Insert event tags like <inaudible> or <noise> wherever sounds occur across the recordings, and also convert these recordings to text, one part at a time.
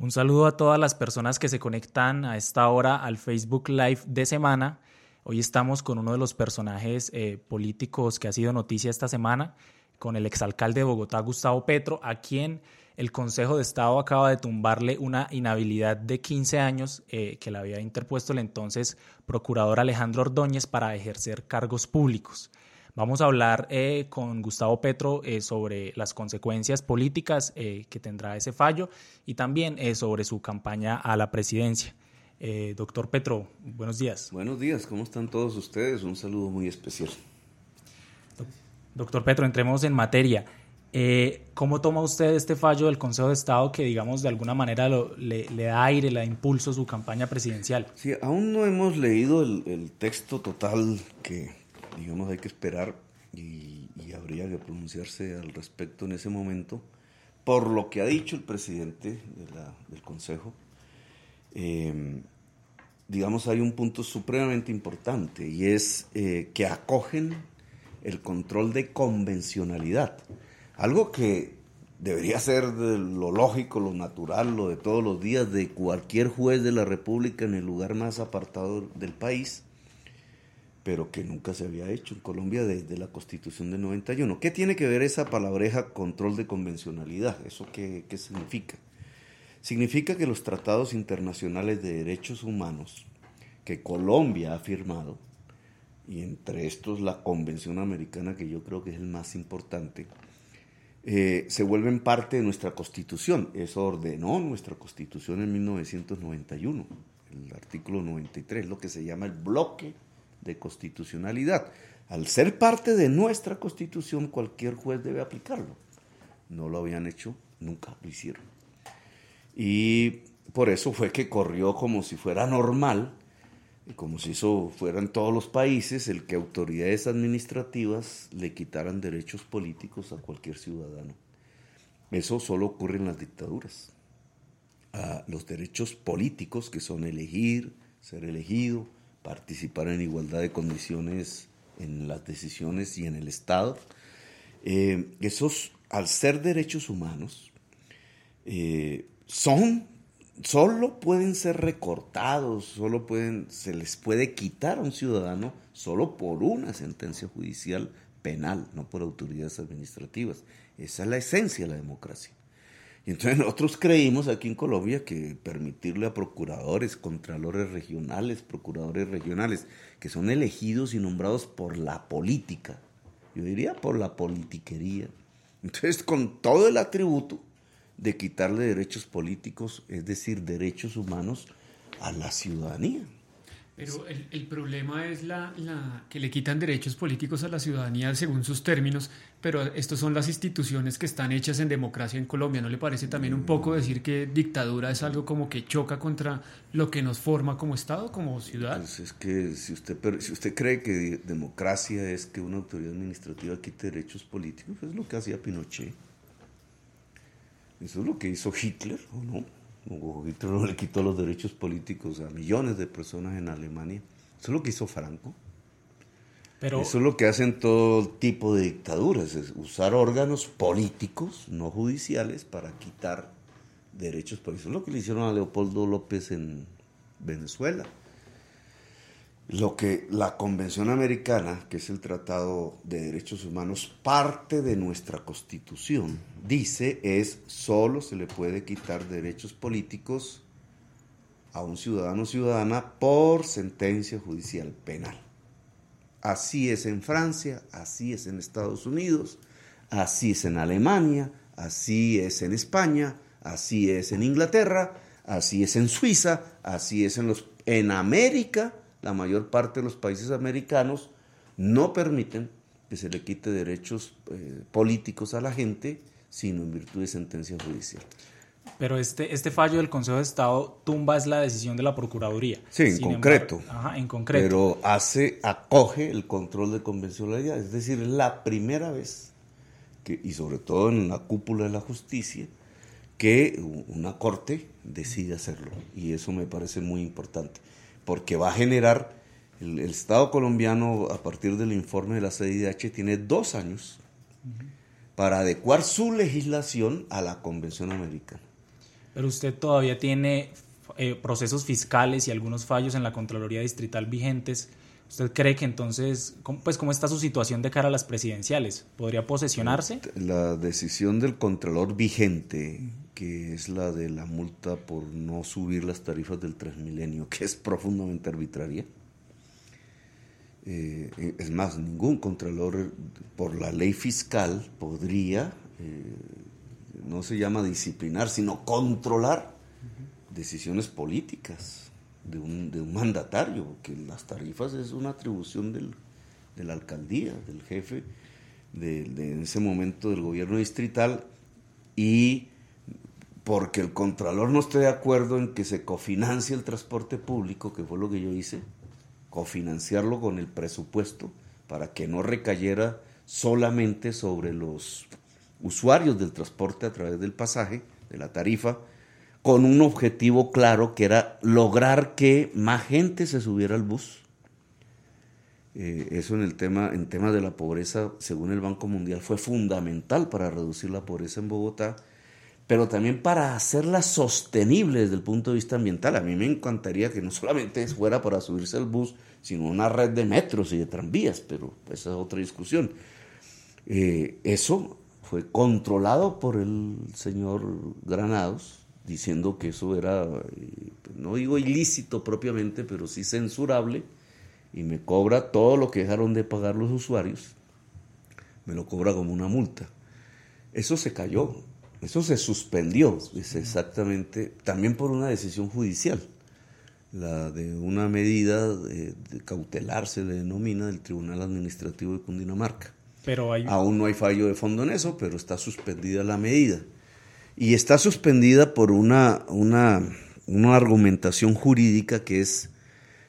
Un saludo a todas las personas que se conectan a esta hora al Facebook Live de semana. Hoy estamos con uno de los personajes eh, políticos que ha sido noticia esta semana, con el exalcalde de Bogotá, Gustavo Petro, a quien el Consejo de Estado acaba de tumbarle una inhabilidad de 15 años eh, que le había interpuesto el entonces procurador Alejandro Ordóñez para ejercer cargos públicos. Vamos a hablar eh, con Gustavo Petro eh, sobre las consecuencias políticas eh, que tendrá ese fallo y también sobre su campaña a la presidencia. doctor Petro, buenos días. Buenos días, ¿cómo están todos ustedes? Un saludo muy especial. Doctor Petro, entremos en materia. ¿Cómo toma usted este fallo del Consejo de Estado que, digamos, de alguna manera le, da aire, le da impulso a su campaña presidencial? Sí, aún no hemos leído el texto total que, digamos, hay que esperar y, habría que pronunciarse al respecto en ese momento, por lo que ha dicho el presidente del Consejo. Eh, digamos, hay un punto supremamente importante y es eh, que acogen el control de convencionalidad, algo que debería ser lo lógico, lo natural, lo de todos los días de cualquier juez de la República en el lugar más apartado del país pero que nunca se había hecho en Colombia desde la Constitución del 91. ¿Qué tiene que ver esa palabreja control de convencionalidad? ¿Eso qué, qué significa? Significa que los tratados internacionales de derechos humanos que Colombia ha firmado, y entre estos la Convención Americana, que yo creo que es el más importante, eh, se vuelven parte de nuestra Constitución. Eso ordenó nuestra Constitución en 1991, el artículo 93, lo que se llama el bloque de constitucionalidad. Al ser parte de nuestra constitución, cualquier juez debe aplicarlo. No lo habían hecho, nunca lo hicieron. Y por eso fue que corrió como si fuera normal, como si eso fuera en todos los países, el que autoridades administrativas le quitaran derechos políticos a cualquier ciudadano. Eso solo ocurre en las dictaduras. A los derechos políticos, que son elegir, ser elegido, participar en igualdad de condiciones en las decisiones y en el Estado. Eh, esos, al ser derechos humanos, eh, son, solo pueden ser recortados, solo pueden, se les puede quitar a un ciudadano solo por una sentencia judicial penal, no por autoridades administrativas. Esa es la esencia de la democracia. Y entonces nosotros creímos aquí en Colombia que permitirle a procuradores, contralores regionales, procuradores regionales, que son elegidos y nombrados por la política, yo diría por la politiquería, entonces con todo el atributo de quitarle derechos políticos, es decir, derechos humanos a la ciudadanía. Pero el, el problema es la, la, que le quitan derechos políticos a la ciudadanía según sus términos, pero estas son las instituciones que están hechas en democracia en Colombia. ¿No le parece también un poco decir que dictadura es algo como que choca contra lo que nos forma como Estado, como ciudad? Pues es que si usted, si usted cree que democracia es que una autoridad administrativa quite derechos políticos, es lo que hacía Pinochet. Eso es lo que hizo Hitler, ¿o no? Hitler no <laughs> le quitó los derechos políticos a millones de personas en Alemania. Eso es lo que hizo Franco. Pero, Eso es lo que hacen todo tipo de dictaduras, es usar órganos políticos, no judiciales, para quitar derechos políticos. Eso es lo que le hicieron a Leopoldo López en Venezuela. Lo que la Convención Americana, que es el Tratado de Derechos Humanos, parte de nuestra Constitución, dice es solo se le puede quitar derechos políticos a un ciudadano o ciudadana por sentencia judicial penal. Así es en Francia, así es en Estados Unidos, así es en Alemania, así es en España, así es en Inglaterra, así es en Suiza, así es en los en América la mayor parte de los países americanos no permiten que se le quite derechos eh, políticos a la gente, sino en virtud de sentencia judicial. Pero este, este fallo del Consejo de Estado tumba es la decisión de la Procuraduría. Sí, en concreto. ajá, en concreto. Pero hace, acoge el control de convencionalidad. Es decir, es la primera vez, que, y sobre todo en la cúpula de la justicia, que una corte decide hacerlo. Y eso me parece muy importante porque va a generar, el, Estado colombiano a partir del informe de la CIDH tiene dos años para adecuar su legislación a la Convención Americana. Pero usted todavía tiene eh, procesos fiscales y algunos fallos en la Contraloría Distrital vigentes. ¿Usted cree que entonces, pues, cómo está su situación de cara a las presidenciales? ¿Podría posesionarse? La decisión del Contralor vigente, que es la de la multa por no subir las tarifas del Transmilenio, que es profundamente arbitraria. Eh, es más, ningún Contralor por la ley fiscal podría, eh, no se llama disciplinar, sino controlar decisiones políticas de un, de un mandatario, que las tarifas es una atribución del, de la alcaldía, del jefe de, en ese momento del gobierno distrital, y porque el contralor no esté de acuerdo en que se cofinancie el transporte público, que fue lo que yo hice, cofinanciarlo con el presupuesto para que no recayera solamente sobre los usuarios del transporte a través del pasaje, de la tarifa, con un objetivo claro que era lograr que más gente se subiera al bus. Eh, eso en el tema, en tema de la pobreza, según el Banco Mundial, fue fundamental para reducir la pobreza en Bogotá, pero también para hacerla sostenible desde el punto de vista ambiental. A mí me encantaría que no solamente fuera para subirse al bus, sino una red de metros y de tranvías, pero esa es otra discusión. Eh, eso fue controlado por el señor Granados, diciendo que eso era, eh, no digo ilícito propiamente, pero sí censurable, y me cobra todo lo que dejaron de pagar los usuarios, me lo cobra como una multa. Eso se cayó, eso se suspendió, es exactamente, también por una decisión judicial, la de una medida de, cautelar se le denomina del Tribunal Administrativo de Cundinamarca. Pero Aún no hay fallo de fondo en eso, pero está suspendida la medida y está suspendida por una, una, una argumentación jurídica que es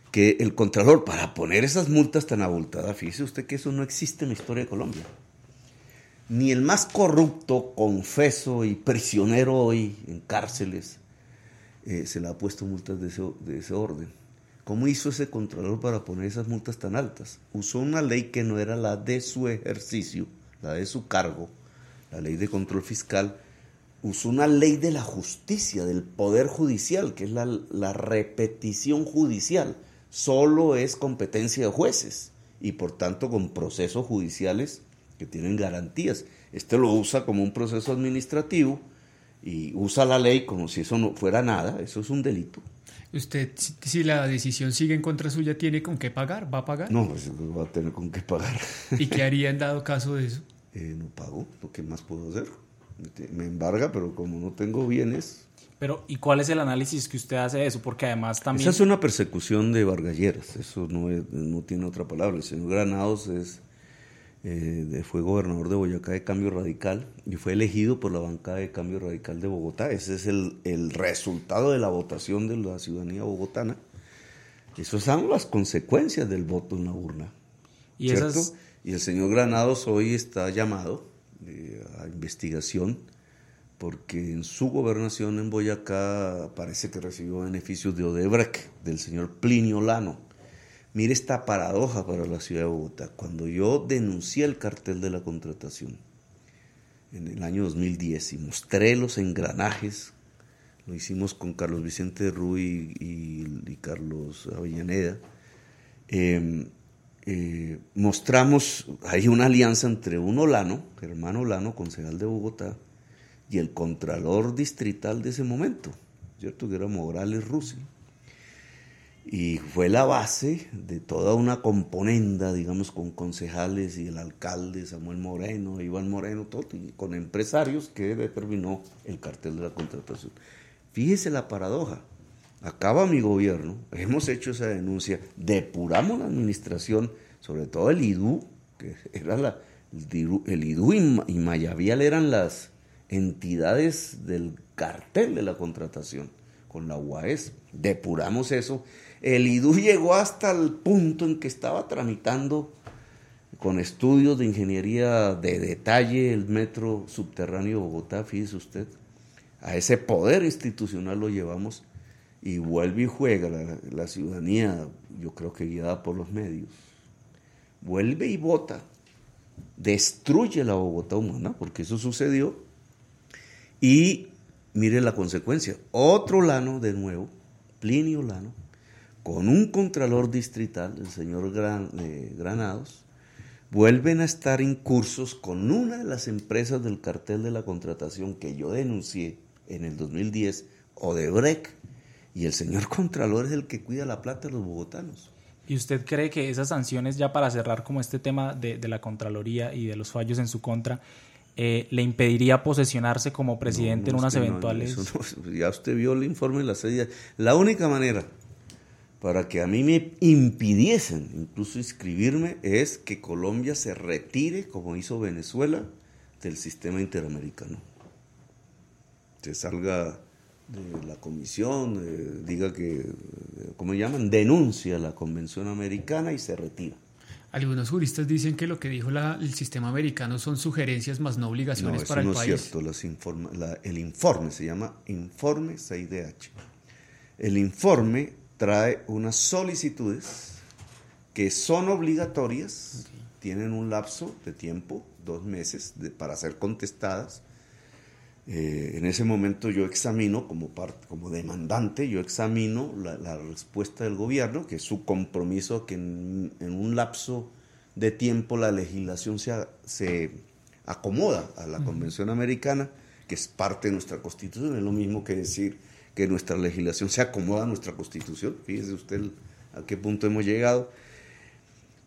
que el Contralor, para poner esas multas tan abultadas, fíjese usted que eso no existe en la historia de Colombia. Ni el más corrupto, confeso y prisionero hoy en cárceles eh, se le ha puesto multas de ese, de ese orden. ¿Cómo hizo ese Contralor para poner esas multas tan altas? Usó una ley que no era la de su ejercicio, la de su cargo, la ley de control fiscal, usó una ley de la justicia, del poder judicial, que es la, repetición judicial. Solo es competencia de jueces y por tanto con procesos judiciales que tienen garantías. Este lo usa como un proceso administrativo y usa la ley como si eso no fuera nada, eso es un delito. ¿Usted, si la decisión sigue en contra suya, tiene con qué pagar? ¿Va a pagar? No, pues va a tener con qué pagar. ¿Y qué haría en <laughs> dado caso de eso? Eh, no pago, ¿qué más puedo hacer? Me embarga, pero como no tengo bienes. Pero, ¿y cuál es el análisis que usted hace de eso? Porque además también... Esa es una persecución de bargalleras, eso no, no tiene otra palabra. El señor Granados es, eh, fue gobernador de Boyacá de Cambio Radical y fue elegido por la bancada de Cambio Radical de Bogotá. Ese es el, el resultado de la votación de la ciudadanía bogotana. Esas son las consecuencias del voto en la urna. ¿Y, ¿cierto? y el señor Granados hoy está llamado a investigación, porque en su gobernación en Boyacá parece que recibió beneficios de Odebrecht, del señor Plinio Lano. Mire esta paradoja para la ciudad de Bogotá. Cuando yo denuncié el cartel de la contratación en el año 2010 y mostré los engranajes, lo hicimos con Carlos Vicente Ruy y, Carlos Avellaneda, eh, eh, mostramos hay una alianza entre un Olano, Germán Olano, concejal de Bogotá, y el contralor distrital de ese momento, ¿cierto? Que era Morales Rusi. Y fue la base de toda una componenda, digamos, con concejales y el alcalde Samuel Moreno, Iván Moreno, todo, y con empresarios que determinó el cartel de la contratación. Fíjese la paradoja acaba mi gobierno, hemos hecho esa denuncia, depuramos la administración, sobre todo el IDU, que era la, el IDU y Mayavial eran las entidades del cartel de la contratación con la UAS. Depuramos eso. El IDU llegó hasta el punto en que estaba tramitando con estudios de ingeniería de detalle el metro subterráneo de Bogotá, fíjese usted. A ese poder institucional lo llevamos y vuelve y juega la, ciudadanía, yo creo que guiada por los medios, vuelve y vota, destruye la Bogotá humana, porque eso sucedió, y mire la consecuencia. Otro Lano de nuevo, Plinio Lano, con un contralor distrital, el señor Granados, vuelven a estar en cursos con una de las empresas del cartel de la contratación que yo denuncié en el 2010, Odebrecht, y el señor <laughs> Contralor es el que cuida la plata de los bogotanos. ¿Y usted cree que esas sanciones, ya para cerrar como este tema de, la Contraloría y de los fallos en su contra, eh, le impediría posesionarse como presidente en unas eventuales... ya usted vio el informe de la serie. La única manera para que a mí me impidiesen incluso inscribirme es que Colombia se retire, como hizo Venezuela, del sistema interamericano. Se salga de la comisión, diga que, ¿cómo llaman? Denuncia la Convención Americana y se retira. Algunos juristas dicen que lo que dijo el sistema americano son sugerencias más no obligaciones para el no país. Es cierto, el informe se llama Informe 6DH. El informe trae unas solicitudes que son obligatorias, tienen un lapso de tiempo, dos meses, para ser contestadas. Eh, en ese momento yo examino, como, parte, como demandante, yo examino la, respuesta del gobierno, que es su compromiso que en, un lapso de tiempo la legislación se, se acomoda a la Convención Americana, que es parte de nuestra constitución, es lo mismo que decir que nuestra legislación se acomoda a nuestra constitución. Fíjese usted a qué punto hemos llegado.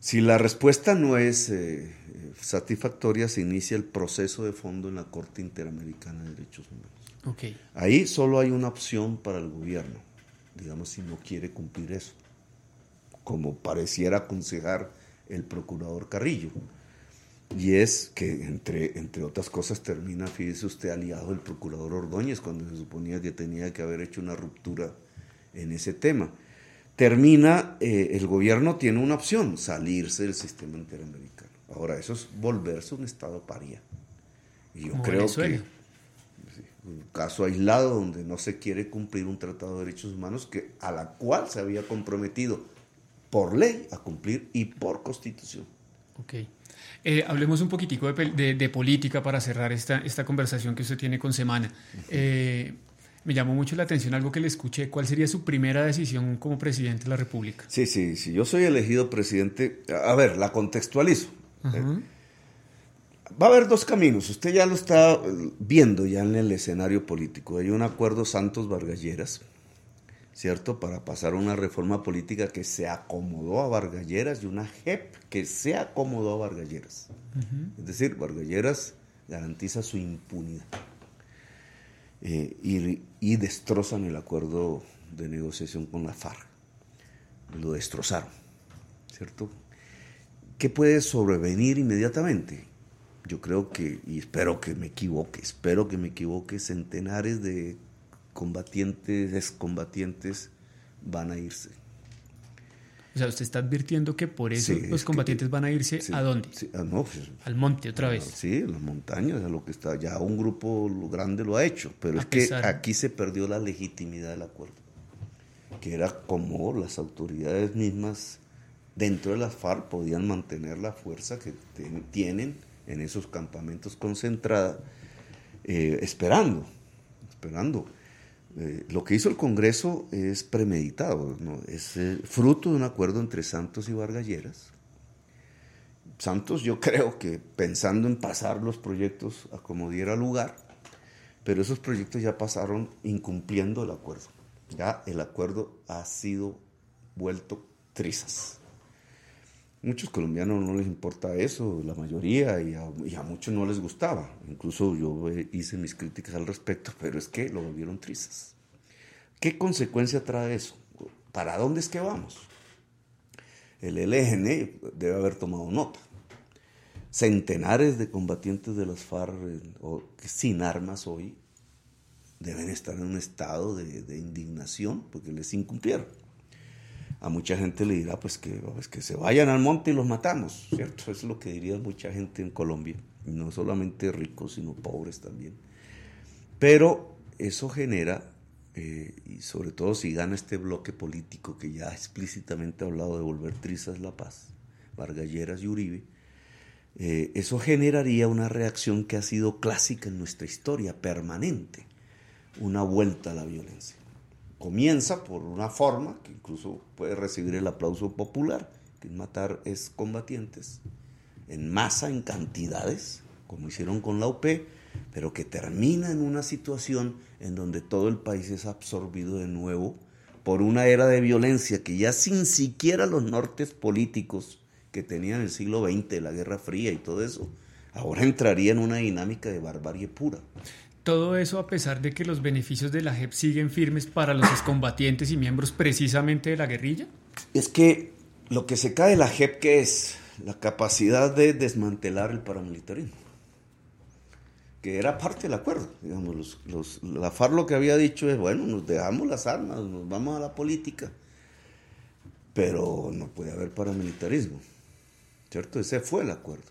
Si la respuesta no es eh, satisfactoria, se inicia el proceso de fondo en la Corte Interamericana de Derechos Humanos. Ahí solo hay una opción para el gobierno, digamos, si no quiere cumplir eso, como pareciera aconsejar el procurador Carrillo y es que, entre, entre otras cosas, termina, fíjese usted, aliado el procurador Ordóñez, cuando se suponía que tenía que haber hecho una ruptura en ese tema. Termina, eh, el gobierno tiene una opción, salirse del sistema interamericano. Ahora, eso es volverse un Estado paria. Y yo creo que un caso aislado donde no se quiere cumplir un tratado de derechos humanos que, a la cual se había comprometido por ley a cumplir y por constitución. Okay. Eh, hablemos un poquitico de, política para cerrar esta, esta conversación que usted tiene con Semana. Eh, me llamó mucho la atención algo que le escuché. ¿Cuál sería su primera decisión como presidente de la República? Sí, sí, sí. Yo soy elegido presidente. A ver, la contextualizo. Eh, va a haber dos caminos. Usted ya lo está viendo ya en el escenario político. Hay un acuerdo Santos Vargalleras ¿cierto? Para pasar una reforma política que se acomodó a Vargalleras y una JEP que se acomodó a Vargalleras. Es decir, Vargalleras garantiza su impunidad. Eh, y, y, destrozan el acuerdo de negociación con la FARC. Lo destrozaron, ¿cierto? ¿Qué puede sobrevenir inmediatamente? Yo creo que, y espero que me equivoque, espero que me equivoque, centenares de combatientes, excombatientes van a irse. O sea, usted está advirtiendo que por eso los combatientes van a irse a dónde? Ah, pues, Al monte otra vez. Sí, las montañas, a lo que está. Ya un grupo grande lo ha hecho, pero es que aquí se perdió la legitimidad del acuerdo, que era como las autoridades mismas dentro de las FARC podían mantener la fuerza que tienen en esos campamentos concentrada, eh, esperando, esperando. Eh, lo que hizo el Congreso es premeditado, es eh, fruto de un acuerdo entre Santos y Vargalleras. Santos yo creo que pensando en pasar los proyectos a como diera lugar, pero esos proyectos ya pasaron incumpliendo el acuerdo. Ya el acuerdo ha sido vuelto trizas. Muchos colombianos no les importa eso, la mayoría, y a, muchos no les gustaba. Incluso yo hice mis críticas al respecto, pero es que lo volvieron trizas. ¿Qué consecuencia trae eso? ¿Para dónde es que vamos? El LGN debe haber tomado nota. Centenares de combatientes de las FARC sin armas hoy deben estar en un estado de indignación porque les incumplieron a mucha gente le dirá pues que, pues que se vayan al monte y los matamos, ¿cierto? Es lo que diría mucha gente en Colombia, no solamente ricos, sino pobres también. Pero eso genera, eh, y sobre todo si gana este bloque político que ya explícitamente ha hablado de volver trizas la paz, Vargalleras y Uribe, eh, eso generaría una reacción que ha sido clásica en nuestra historia, permanente. una vuelta a la violencia. Comienza por una forma que incluso puede recibir el aplauso popular, que es matar es combatientes en masa, en cantidades, como hicieron con la UP, pero que termina en una situación en donde todo el país es absorbido de nuevo por una era de violencia que ya sin siquiera los nortes políticos que tenían el siglo XX, la Guerra Fría y todo eso, ahora entraría en una dinámica de barbarie pura. Todo eso a pesar de que los beneficios de la JEP siguen firmes para los excombatientes y miembros precisamente de la guerrilla. Es que lo que se cae de la JEP, ¿qué es? La capacidad de desmantelar el paramilitarismo que era parte del acuerdo. Digamos, los, la FARC lo que había dicho es, bueno, nos dejamos las armas, nos vamos a la política, pero no puede haber paramilitarismo, ¿cierto? Ese fue el acuerdo.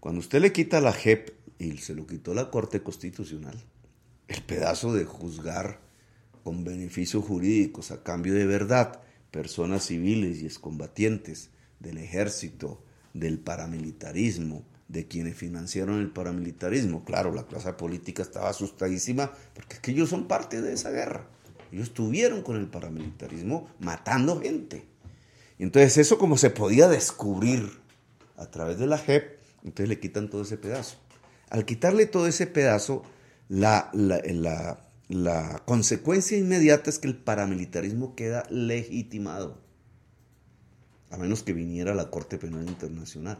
Cuando usted le quita la JEP y se lo quitó la Corte Constitucional, el pedazo de juzgar con beneficios jurídicos a cambio de verdad personas civiles y excombatientes del ejército, del paramilitarismo, de quienes financiaron el paramilitarismo. Claro, la clase política estaba asustadísima porque es que ellos son parte de esa guerra. Ellos estuvieron con el paramilitarismo matando gente. Y entonces eso como se podía descubrir a través de la JEP, entonces le quitan todo ese pedazo. Al quitarle todo ese pedazo, la, la, la consecuencia inmediata es que el paramilitarismo queda legitimado, a menos que viniera la Corte Penal Internacional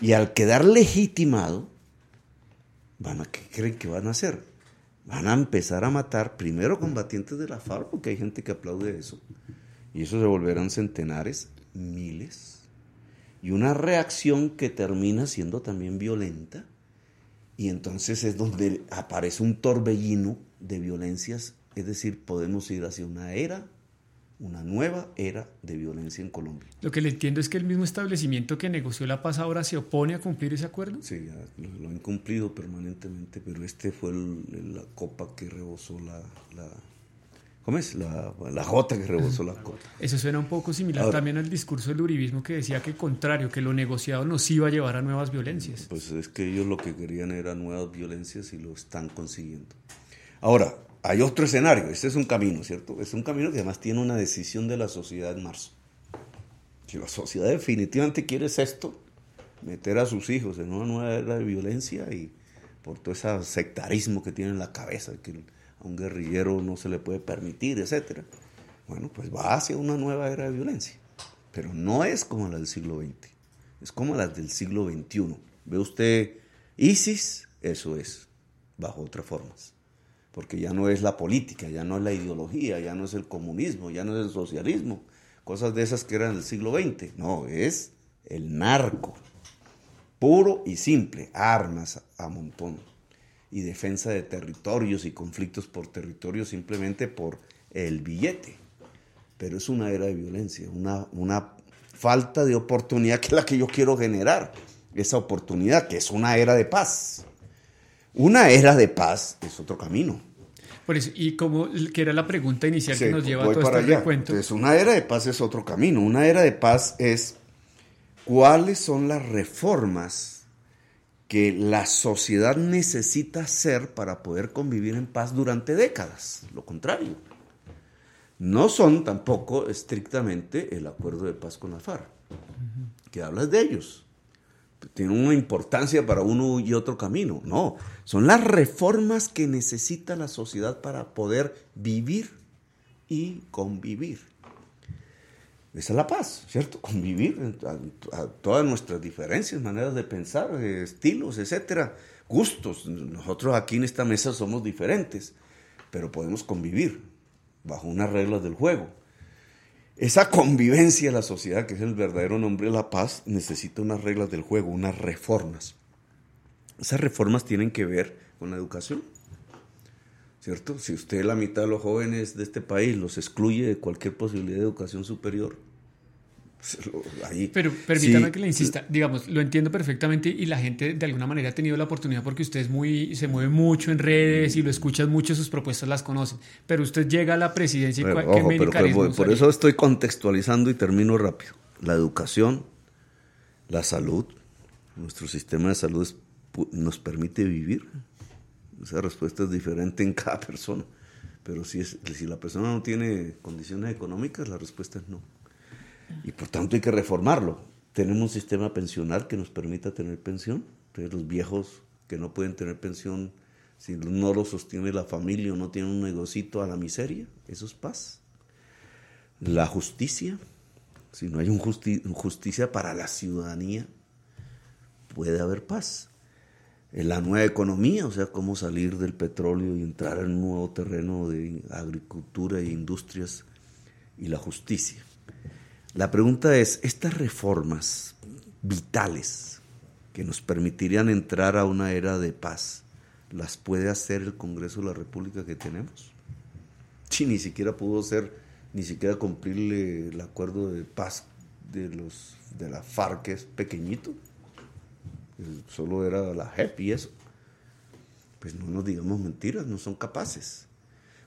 y al quedar legitimado, van a, ¿qué creen que van a hacer? Van a empezar a matar primero combatientes de la FARC, porque hay gente que aplaude eso, y eso se volverán centenares, miles, y una reacción que termina siendo también violenta, y entonces es donde aparece un torbellino de violencias, es decir, podemos ir hacia una era una nueva era de violencia en Colombia. Lo que le entiendo es que el mismo establecimiento que negoció la paz ahora se opone a cumplir ese acuerdo. Sí, lo, han cumplido permanentemente, pero este fue la copa que rebosó la, ¿Cómo es? La, la jota que rebosó la copa. Eso suena un poco similar también al discurso del uribismo que decía que contrario, que lo negociado nos iba a llevar a nuevas violencias. Pues es que ellos lo que querían era nuevas violencias y lo están consiguiendo. Ahora, hay otro escenario, este es un camino, ¿cierto? Es un camino que además tiene una decisión de la sociedad en marzo. Si la sociedad definitivamente quiere esto, meter a sus hijos en una nueva era de violencia y por todo ese sectarismo que tiene en la cabeza, que a un guerrillero no se le puede permitir, etc. Bueno, pues va hacia una nueva era de violencia. Pero no es como la del siglo XX, es como la del siglo XXI. ¿Ve usted ISIS? Eso es, bajo otras formas porque ya no es la política, ya no es la ideología, ya no es el comunismo, ya no es el socialismo, cosas de esas que eran del siglo XX, no, es el narco, puro y simple, armas a montón, y defensa de territorios y conflictos por territorio simplemente por el billete. Pero es una era de violencia, una, una falta de oportunidad que es la que yo quiero generar, esa oportunidad que es una era de paz. Una era de paz es otro camino. Por eso, y como que era la pregunta inicial que nos lleva a todo este allá. recuento. Entonces, una era de paz es otro camino. Una era de paz es cuáles son las reformas que la sociedad necesita hacer para poder convivir en paz durante décadas. Lo contrario. No son tampoco estrictamente el acuerdo de paz con la FARC, que hablas de ellos tiene una importancia para uno y otro camino. No, son las reformas que necesita la sociedad para poder vivir y convivir. Esa es la paz, ¿cierto? <laughs> Convivir a, todas nuestras diferencias, maneras de pensar, estilos, etcétera, gustos. Nosotros aquí en esta mesa somos diferentes, pero podemos convivir bajo unas reglas del juego. Esa convivencia de la sociedad, que es el verdadero nombre de la paz, necesita unas reglas del juego, unas reformas. Esas reformas tienen que ver con la educación. ¿Cierto? Si usted la mitad de los jóvenes de este país los excluye de cualquier posibilidad de educación superior, pero permítame que le insista, digamos, lo entiendo perfectamente y la gente de alguna manera ha tenido la oportunidad porque usted es muy, se mueve mucho en redes y lo escuchan mucho, sus propuestas las conocen, pero usted llega a la presidencia y pero, por eso estoy contextualizando y termino rápido. La educación, la salud, nuestro sistema de salud nos permite vivir Esa respuesta es diferente en cada <laughs> persona. Pero si, es, si la persona no tiene condiciones económicas, la respuesta es no. Y por tanto hay que reformarlo. Tenemos un sistema pensional que nos permita tener pensión. Entonces los viejos que no pueden tener pensión, si no lo sostiene la familia o no tienen un negocito a la miseria, eso es paz. La justicia, si no hay un justicia para la ciudadanía, puede haber paz. En la nueva economía, o sea, cómo salir del petróleo y entrar en un nuevo terreno de agricultura e industrias y la justicia. La pregunta es, estas reformas vitales que nos permitirían entrar a una era de paz, ¿las puede hacer el Congreso de la República que tenemos? Si ni siquiera pudo ser, ni siquiera cumplirle el acuerdo de paz de, los, de la FARC, que es pequeñito solo era la JEP y eso. Pues no nos digamos mentiras, no son capaces.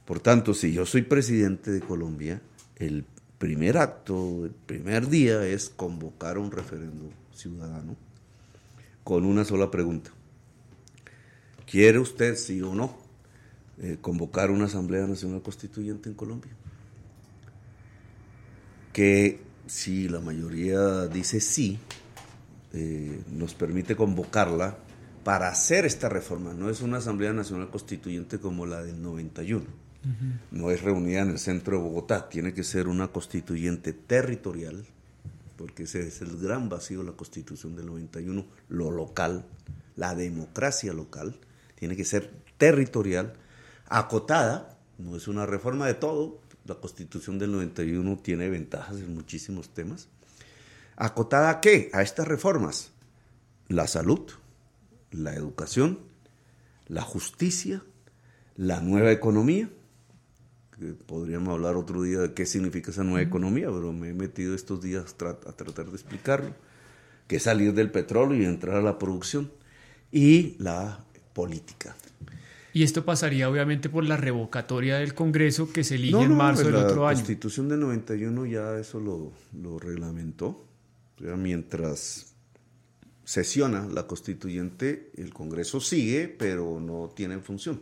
Por tanto, si yo soy presidente de Colombia, el primer acto, el primer día es convocar un referéndum ciudadano con una sola pregunta. ¿Quiere usted, sí o no, eh, convocar una Asamblea Nacional Constituyente en Colombia? Que si la mayoría dice sí, eh, nos permite convocarla para hacer esta reforma. No es una Asamblea Nacional Constituyente como la del 91. No es reunida en el centro de Bogotá. Tiene que ser una constituyente territorial, porque ese es el gran vacío de la Constitución del 91, lo local, la democracia local. Tiene que ser territorial, acotada. No es una reforma de todo. La Constitución del 91 tiene ventajas en muchísimos temas ¿Acotada a qué? A estas reformas. La salud, la educación, la justicia, la nueva economía. podríamos hablar otro día de qué significa esa nueva economía, pero me he metido estos días a tratar de explicarlo. Que es salir del petróleo y entrar a la producción. Y la política. Y esto pasaría obviamente por la revocatoria del Congreso que se elige en marzo del otro año. La Constitución de 91 ya eso lo, lo reglamentó mientras sesiona la constituyente, el Congreso sigue, pero no tiene función.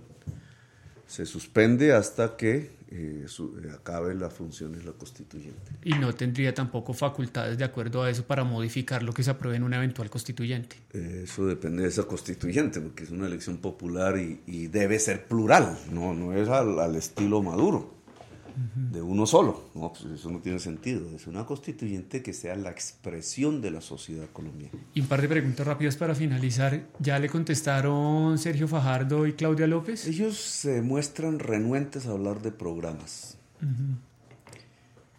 Se suspende hasta que eh, eh, acabe las funciones la constituyente. Y no tendría tampoco facultades de acuerdo a eso para modificar lo que se apruebe en una eventual constituyente. eso depende de esa constituyente, porque es una elección popular y, debe ser plural, no, no es al estilo Maduro de uno solo. No, pues eso no tiene sentido. Es una constituyente que sea la expresión de la sociedad colombiana. Y un par de preguntas rápidas para finalizar. ¿Ya le contestaron Sergio Fajardo y Claudia López? Ellos se muestran renuentes a hablar de programas.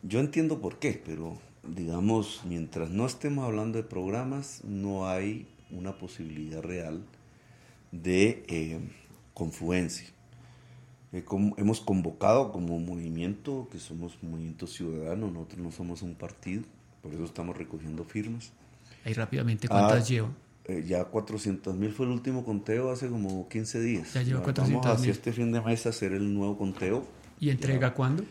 Yo entiendo por qué, pero digamos, mientras no estemos hablando de programas, no hay una posibilidad real de eh, confluencia. Eh, hemos convocado como movimiento, que somos movimiento ciudadano, nosotros no somos un partido, por eso estamos recogiendo firmas. Ahí rápidamente, ¿cuántas ah, lleva? Eh, ya 400 mil fue el último conteo hace como 15 días. Ya lleva 400 Vamos hacia este fin de mes a hacer el nuevo conteo. ¿Y entrega cuándo?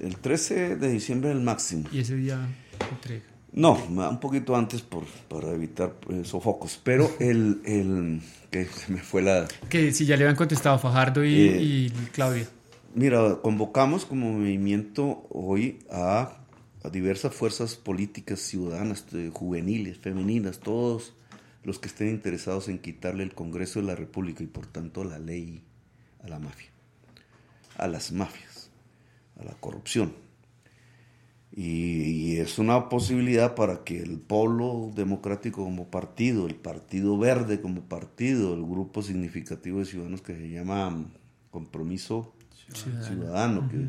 El, 13 de diciembre es el máximo. ¿Y ese día entrega? No, un poquito antes por, para evitar eh, sofocos, pero <laughs> el, el, que me fue la... Que si ya le habían contestado Fajardo y, eh, y Claudia. Mira, convocamos como movimiento hoy a, a diversas fuerzas políticas ciudadanas, juveniles, femeninas, todos los que estén interesados en quitarle el Congreso de la República y por tanto la ley a la mafia, a las mafias, a la corrupción y, es una posibilidad para que el Polo Democrático como partido, el Partido Verde como partido, el grupo significativo de ciudadanos que se llama Compromiso Ciudadano, que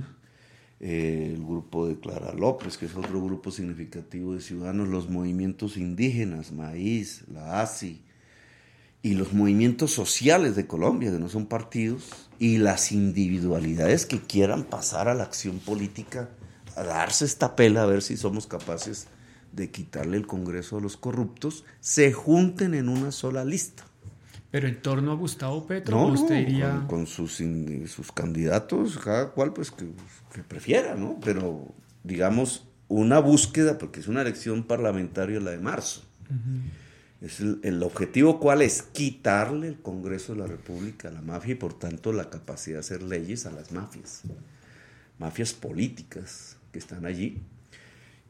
eh, el grupo de Clara López, que es otro grupo significativo de ciudadanos, los movimientos indígenas, Maíz, la ASI, y los movimientos sociales de Colombia, que no son partidos, y las individualidades que quieran pasar a la acción política a darse esta pela a ver si somos capaces de quitarle el Congreso a los corruptos, se junten en una sola lista. Pero en torno a Gustavo Petro, usted iría... Con, sus, sus candidatos, cada cual pues que, prefiera, ¿no? Pero digamos, una búsqueda, porque es una elección parlamentaria la de marzo. Es el, objetivo cuál es quitarle el Congreso de la República a la mafia y por tanto la capacidad de hacer leyes a las mafias, mafias políticas que están allí.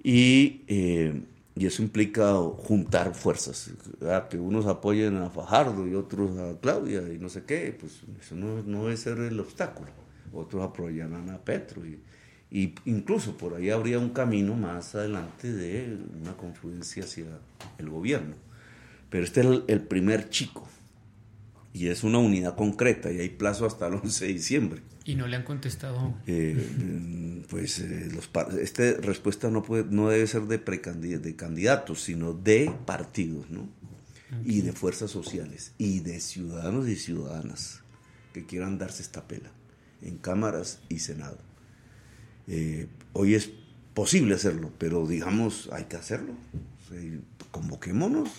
Y, eh, y eso implica juntar fuerzas, que unos apoyen a Fajardo y otros a Claudia y no sé qué, pues eso no, no debe ser el obstáculo. Otros apoyarán a Petro y, y incluso por ahí habría un camino más adelante de una confluencia hacia el gobierno. Pero este es el, primer chico y es una unidad concreta y hay plazo hasta el 11 de diciembre. Y no le han contestado. Eh, pues eh, esta respuesta no, puede, no debe ser de, de candidatos, sino de partidos, ¿no? Y de fuerzas sociales, y de ciudadanos y ciudadanas que quieran darse esta pela en cámaras y Senado. Eh, hoy es posible hacerlo, pero digamos, hay que hacerlo. Convoquémonos,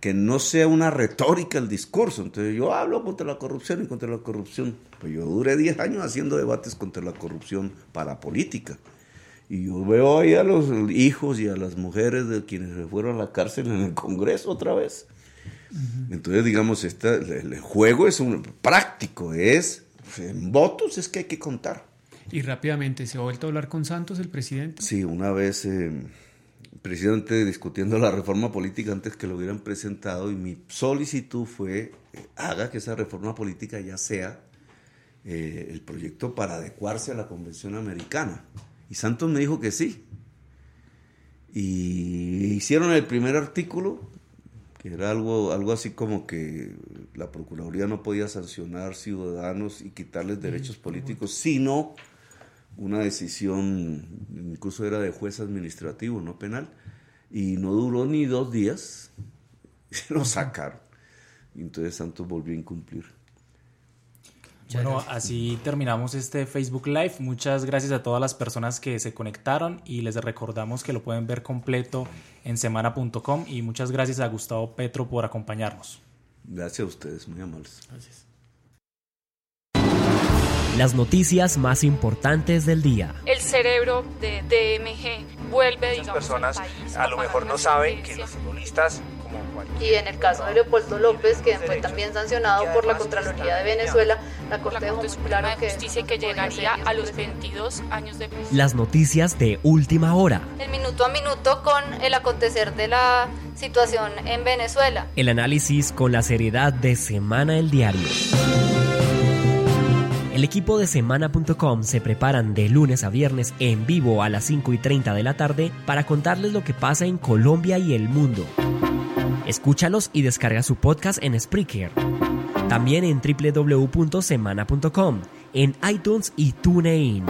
que no sea una retórica el discurso. Entonces yo hablo contra la corrupción y contra la corrupción. Pues yo duré 10 años haciendo debates contra la corrupción para política. Y yo veo ahí a los hijos y a las mujeres de quienes se fueron a la cárcel en el Congreso otra vez. Entonces, digamos, esta, el juego es un práctico, es en votos es que hay que contar. Y rápidamente, ¿se ha vuelto a hablar con Santos, el presidente? Sí, una vez eh, presidente discutiendo la reforma política antes que lo hubieran presentado y mi solicitud fue eh, haga que esa reforma política ya sea eh, el proyecto para adecuarse a la Convención Americana. Y Santos me dijo que sí. Y hicieron el primer artículo, que era algo, algo así como que la Procuraduría no podía sancionar ciudadanos y quitarles derechos políticos, sino una decisión, incluso era de juez administrativo, no penal, y no duró ni dos días, <laughs> lo sacaron. Y entonces Santos volvió a incumplir. Bueno, así terminamos este Facebook Live. Muchas gracias a todas las personas que se conectaron y les recordamos que lo pueden ver completo en semana.com y muchas gracias a Gustavo Petro por acompañarnos. Gracias a ustedes, muy amables. Gracias las noticias más importantes del día. El cerebro de DMG vuelve, Muchas personas a lo mejor no saben que los futbolistas y en el caso de Leopoldo López, que fue también sancionado por la Contraloría de Venezuela, la Corte dejó muy claro que justicia que llegaría a los 22 años de prisión. Las noticias de última hora. El minuto a minuto con el acontecer de la situación en Venezuela. El análisis con la seriedad de Semana el Diario. El equipo de semana.com se preparan de lunes a viernes en vivo a las 5 y 30 de la tarde para contarles lo que pasa en Colombia y el mundo. Escúchalos y descarga su podcast en Spreaker. También en www.semana.com, en iTunes y TuneIn.